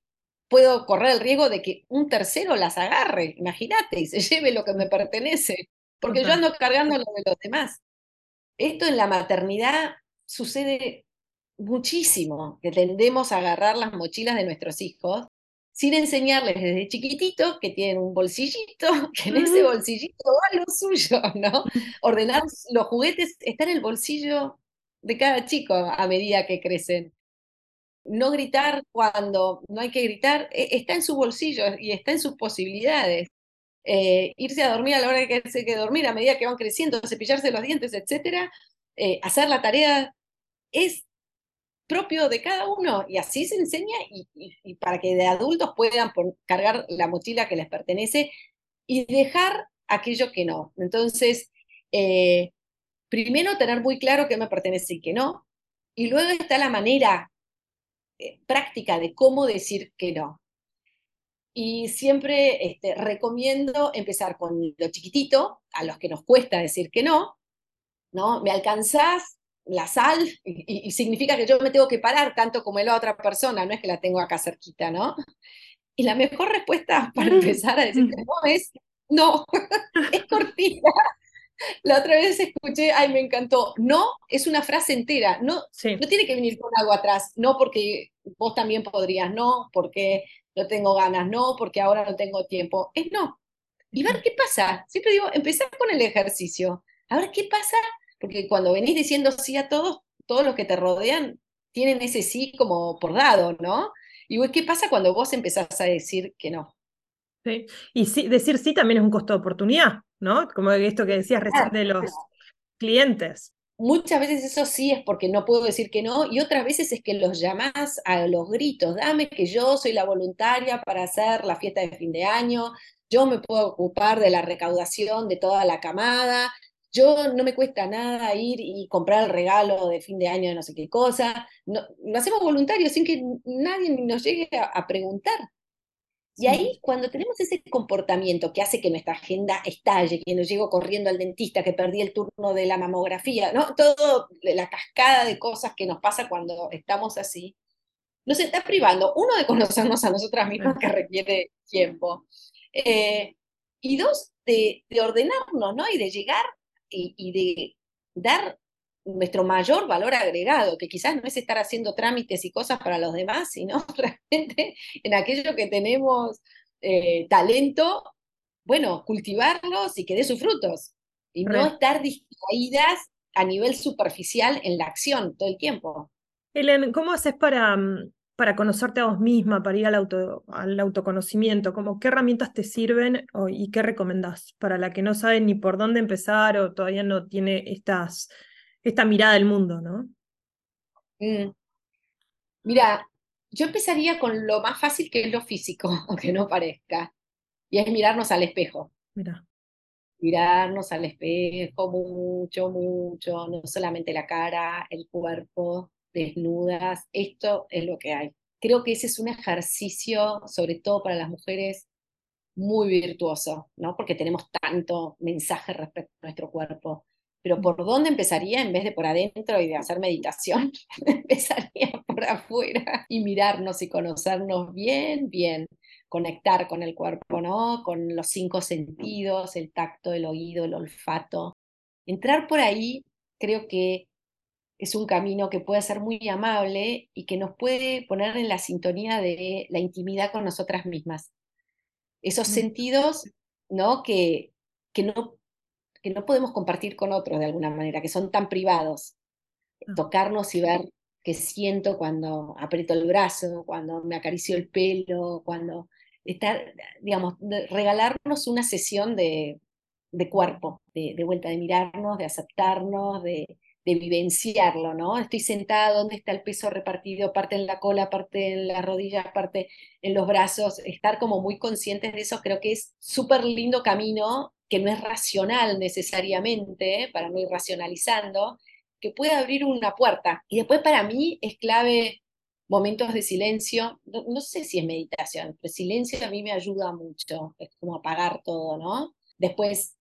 puedo correr el riesgo de que un tercero las agarre, imagínate, y se lleve lo que me pertenece, porque yo ando cargando lo de los demás. Esto en la maternidad sucede muchísimo, que tendemos a agarrar las mochilas de nuestros hijos sin enseñarles desde chiquititos que tienen un bolsillito, que en ese bolsillito va lo suyo, ¿no? Ordenar los juguetes está en el bolsillo de cada chico a medida que crecen. No gritar cuando no hay que gritar, e, está en su bolsillo y está en sus posibilidades. Eh, irse a dormir a la hora que hay que dormir, a medida que van creciendo, cepillarse los dientes, etcétera, eh, hacer la tarea es propio de cada uno y así se enseña y, para que de adultos puedan cargar la mochila que les pertenece y dejar aquello que no. Entonces, eh, primero tener muy claro qué me pertenece y qué no, y luego está la manera práctica de cómo decir que no. Y siempre este, recomiendo empezar con lo chiquitito, a los que nos cuesta decir que no, ¿no? ¿Me alcanzás? la sal y, significa que yo me tengo que parar tanto como la otra persona, no es que la tengo acá cerquita, ¿no? Y la mejor respuesta para empezar a decir que no es no, es cortita. La otra vez escuché, ay, me encantó, no es una frase entera, no, no tiene que venir con algo atrás, no porque vos también podrías, no porque no tengo ganas, no porque ahora no tengo tiempo, es no. Y ver qué pasa. Siempre digo, empezar con el ejercicio. A ver qué pasa porque cuando venís diciendo sí a todos, todos los que te rodean tienen ese sí como por dado, ¿no? Y ¿qué pasa cuando vos empezás a decir que no? Sí. Y sí, decir sí también es un costo de oportunidad, ¿no? Como esto que decías recién de los clientes. Muchas veces eso sí es porque no puedo decir que no, y otras veces es que los llamás a los gritos, dame que yo soy la voluntaria para hacer la fiesta de fin de año, yo me puedo ocupar de la recaudación de toda la camada, yo no me cuesta nada ir y comprar el regalo de fin de año de no sé qué cosa. No, lo hacemos voluntario sin que nadie nos llegue a, preguntar. Y ahí, cuando tenemos ese comportamiento que hace que nuestra agenda estalle, que nos llego corriendo al dentista, que perdí el turno de la mamografía, ¿no? Todo la cascada de cosas que nos pasa cuando estamos así, nos está privando, uno, de conocernos a nosotras mismas, que requiere tiempo, eh, y dos, de, de ordenarnos, ¿no? Y de llegar y, de dar nuestro mayor valor agregado, que quizás no es estar haciendo trámites y cosas para los demás, sino realmente en aquello que tenemos eh, talento, bueno, cultivarlos y que dé sus frutos, y no estar distraídas a nivel superficial en la acción todo el tiempo. Helen, ¿cómo haces para, mm, para conocerte a vos misma, para ir al, auto, al autoconocimiento? Como, ¿Qué herramientas te sirven y qué recomendás para la que no sabe ni por dónde empezar o todavía no tiene estas, esta mirada del mundo, ¿no? Mm. Mira, yo empezaría con lo más fácil que es lo físico, aunque no parezca, y es mirarnos al espejo. Mira. Mirarnos al espejo mucho, mucho, no solamente la cara, el cuerpo, desnudas, esto es lo que hay. Creo que ese es un ejercicio, sobre todo para las mujeres, muy virtuoso, ¿no? Porque tenemos tanto mensaje respecto a nuestro cuerpo. Pero ¿por dónde empezaría en vez de por adentro y de hacer meditación? empezaría por afuera y mirarnos y conocernos bien, bien, conectar con el cuerpo, ¿no? Con los cinco sentidos, el tacto, el oído, el olfato. Entrar por ahí creo que es un camino que puede ser muy amable y que nos puede poner en la sintonía de la intimidad con nosotras mismas. Esos sentidos ¿no? Que, que no, que no podemos compartir con otros de alguna manera, que son tan privados. Ah. Tocarnos y ver qué siento cuando aprieto el brazo, cuando me acaricio el pelo, cuando estar, digamos, regalarnos una sesión de, de cuerpo, de, de vuelta, de mirarnos, de aceptarnos, de, de vivenciarlo, ¿no? Estoy sentada, ¿dónde está el peso repartido? Parte en la cola, parte en las rodillas, parte en los brazos, estar como muy conscientes de eso, creo que es súper lindo camino que no es racional necesariamente, para no ir racionalizando, que puede abrir una puerta. Y después para mí es clave momentos de silencio, no, sé si es meditación, pero silencio a mí me ayuda mucho, es como apagar todo, ¿no? Después,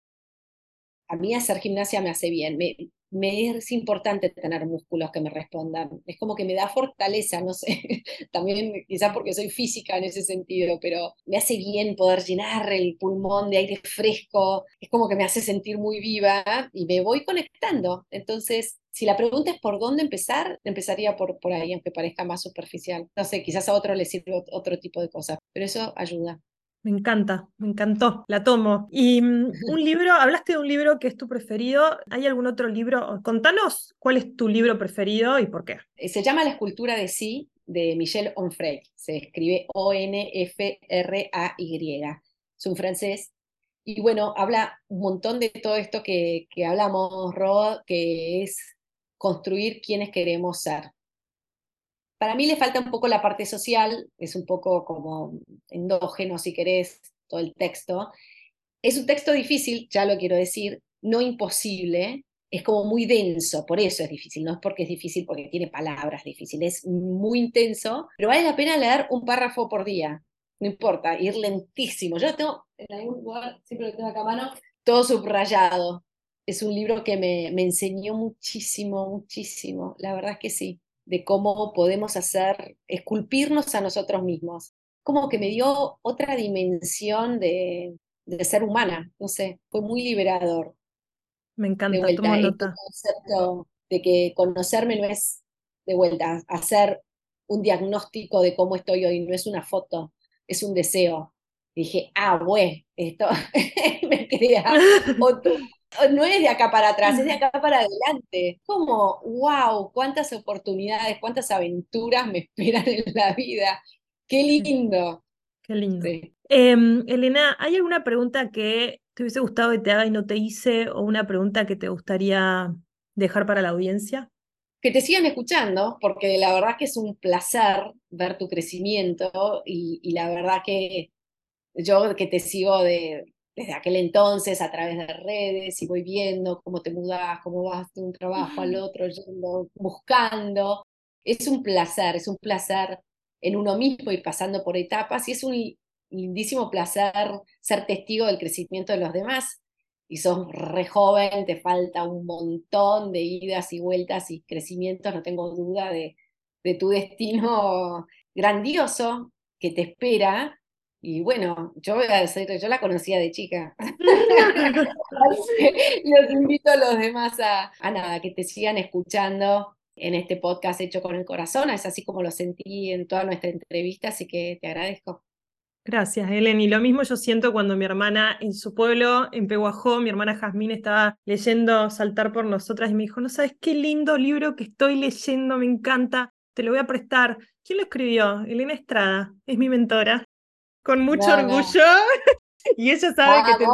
a mí hacer gimnasia me hace bien, me, me es importante tener músculos que me respondan. Es como que me da fortaleza, no sé, también quizás porque soy física en ese sentido, pero me hace bien poder llenar el pulmón de aire fresco, es como que me hace sentir muy viva y me voy conectando. Entonces, si la pregunta es por dónde empezar, empezaría por, por ahí, aunque parezca más superficial. No sé, quizás a otro le sirve otro tipo de cosas, pero eso ayuda. Me encanta, me encantó, la tomo. Y mm, un libro, hablaste de un libro que es tu preferido. ¿Hay algún otro libro? Contanos cuál es tu libro preferido y por qué. Eh, se llama La escultura de sí, de Michel Onfray. Se escribe O-N-F-R-A-Y. Es un francés. Y bueno, habla un montón de todo esto que, que hablamos, Rod, que es construir quienes queremos ser. Para mí le falta un poco la parte social, es un poco como endógeno, si querés, todo el texto. Es un texto difícil, ya lo quiero decir, no imposible, es como muy denso, por eso es difícil, no es porque es difícil porque tiene palabras difíciles, es muy intenso, pero vale la pena leer un párrafo por día, no importa, ir lentísimo. Yo tengo en algún lugar, siempre lo tengo acá a mano, todo subrayado. Es un libro que me, me enseñó muchísimo, muchísimo, la verdad es que sí de cómo podemos hacer, esculpirnos a nosotros mismos. Como que me dio otra dimensión de, ser humana, no sé, fue muy liberador. Me encanta, de vuelta, este concepto de que conocerme no es de vuelta, hacer un diagnóstico de cómo estoy hoy, no es una foto, es un deseo. dije, ah, bueno, esto me crea otro, no es de acá para atrás, es de acá para adelante. Como, wow, cuántas oportunidades, cuántas aventuras me esperan en la vida. Qué lindo. Qué lindo. Em, Elena, ¿hay alguna pregunta que te hubiese gustado que te haga y no te hice o una pregunta que te gustaría dejar para la audiencia? Que te sigan escuchando, porque la verdad que es un placer ver tu crecimiento y, y la verdad que yo que te sigo de, desde aquel entonces a través de redes y voy viendo cómo te mudas, cómo vas de un trabajo al otro, yendo, buscando. Es un placer, es un placer en uno mismo y pasando por etapas y es un lindísimo placer ser testigo del crecimiento de los demás. Y sos re joven, te falta un montón de idas y vueltas y crecimientos, no tengo duda de, de tu destino grandioso que te espera y bueno, yo voy a decir, yo la conocía de chica. los invito a los demás a, a nada, que te sigan escuchando en este podcast hecho con el corazón. Es así como lo sentí en toda nuestra entrevista, así que te agradezco. Gracias, Helen. Y lo mismo yo siento cuando mi hermana en su pueblo, en Peguajó, mi hermana Jazmín estaba leyendo Saltar por nosotras y me dijo, no sabes qué lindo libro que estoy leyendo, me encanta, te lo voy a prestar. ¿Quién lo escribió? Elena Estrada, es mi mentora con mucho orgullo. y ella sabe que te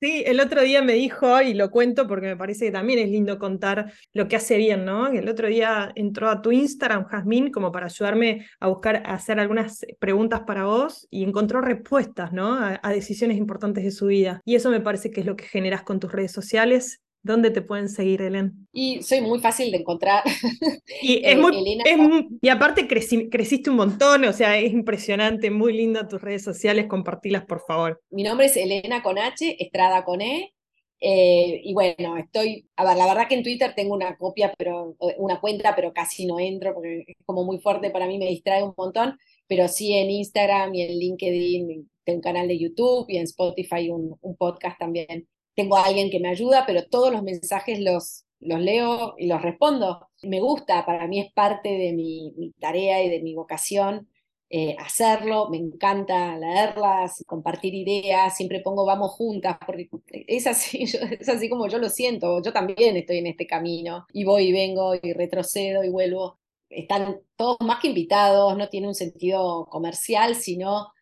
Sí, el otro día me dijo, y lo cuento porque me parece que también es lindo contar lo que hace bien, ¿no? El otro día entró a tu Instagram, Jazmín, como para ayudarme a buscar, a hacer algunas preguntas para vos y encontró respuestas, ¿no? A, a decisiones importantes de su vida. Y eso me parece que es lo que generas con tus redes sociales ¿Dónde te pueden seguir, Helen? Y soy muy fácil de encontrar. Y, es muy, y aparte creciste un montón, o sea, es impresionante, muy lindo tus redes sociales, compartilas por favor. Mi nombre es Elena con H, Estrada con E. Eh, y bueno, estoy, a ver, la verdad que en Twitter tengo una copia, pero una cuenta, pero casi no entro porque es como muy fuerte para mí, me distrae un montón, pero sí en Instagram y en LinkedIn, tengo un canal de YouTube y en Spotify un, un podcast también tengo a alguien que me ayuda, pero todos los mensajes los, los leo y los respondo. Me gusta, para mí es parte de mi, tarea y de mi vocación eh, hacerlo, me encanta leerlas, compartir ideas, siempre pongo vamos juntas, porque es así, es así como yo lo siento, yo también estoy en este camino y voy y vengo y retrocedo y vuelvo. Están todos más que invitados, no tiene un sentido comercial, sino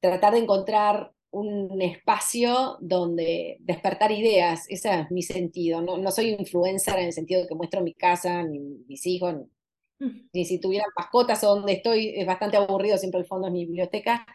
tratar de encontrar un espacio donde despertar ideas, ese es mi sentido. No, no soy influencer en el sentido de que muestro mi casa, ni mis hijos, ni, si tuviera mascotas o donde estoy, es bastante aburrido, siempre el fondo es mi biblioteca,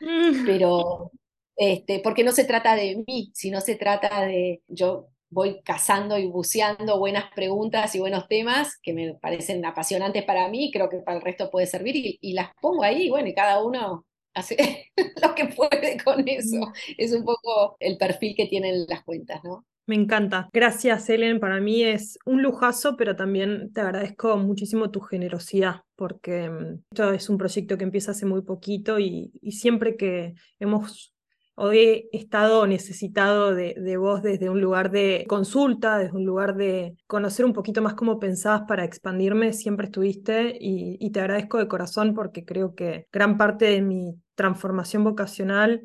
pero Este, porque no se trata de mí, sino se trata de yo voy cazando y buceando buenas preguntas y buenos temas que me parecen apasionantes para mí, creo que para el resto puede servir y, las pongo ahí, bueno, y cada uno hace lo que puede con eso. Es un poco el perfil que tienen las cuentas, ¿no? Me encanta. Gracias, Ellen. Para mí es un lujazo, pero también te agradezco muchísimo tu generosidad, porque mm, esto es un proyecto que empieza hace muy poquito y, siempre que hemos o he estado necesitado de, de, vos desde un lugar de consulta, desde un lugar de conocer un poquito más cómo pensabas para expandirme, siempre estuviste y, y te agradezco de corazón porque creo que gran parte de mi transformación vocacional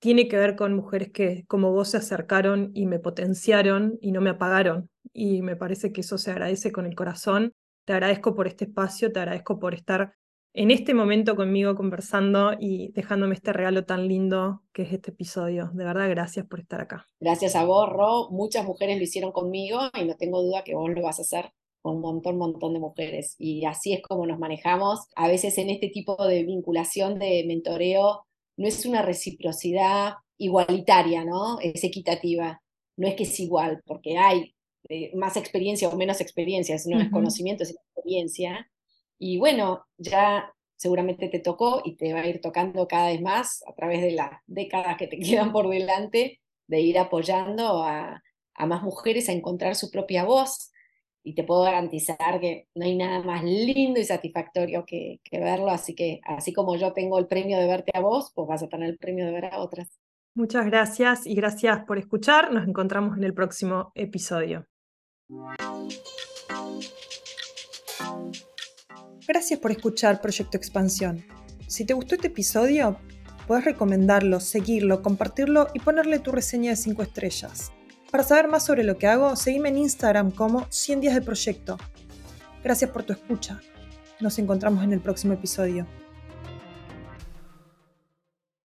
tiene que ver con mujeres que como vos se acercaron y me potenciaron y no me apagaron. Y me parece que eso se agradece con el corazón. Te agradezco por este espacio, te agradezco por estar en este momento conmigo conversando y dejándome este regalo tan lindo que es este episodio. De verdad, gracias por estar acá. Gracias a vos, Ro. Muchas mujeres lo hicieron conmigo y no tengo duda que vos lo vas a hacer con un montón, montón de mujeres. Y así es como nos manejamos. A veces en este tipo de vinculación, de mentoreo, no es una reciprocidad igualitaria, ¿no? Es equitativa. No es que es igual, porque hay eh, más experiencia o menos experiencia, no es conocimiento, es experiencia. Y bueno, ya seguramente te tocó y te va a ir tocando cada vez más a través de las décadas que te quedan por delante, de ir apoyando a, a más mujeres a encontrar su propia voz, y te puedo garantizar que no hay nada más lindo y satisfactorio que, verlo, así que así como yo tengo el premio de verte a vos, pues vas a tener el premio de ver a otras. Muchas gracias y gracias por escuchar. Nos encontramos en el próximo episodio. Gracias por escuchar Proyecto Expansión. Si te gustó este episodio, puedes recomendarlo, seguirlo, compartirlo y ponerle tu reseña de 5 estrellas. Para saber más sobre lo que hago, seguime en Instagram como 100 días de proyecto. Gracias por tu escucha. Nos encontramos en el próximo episodio.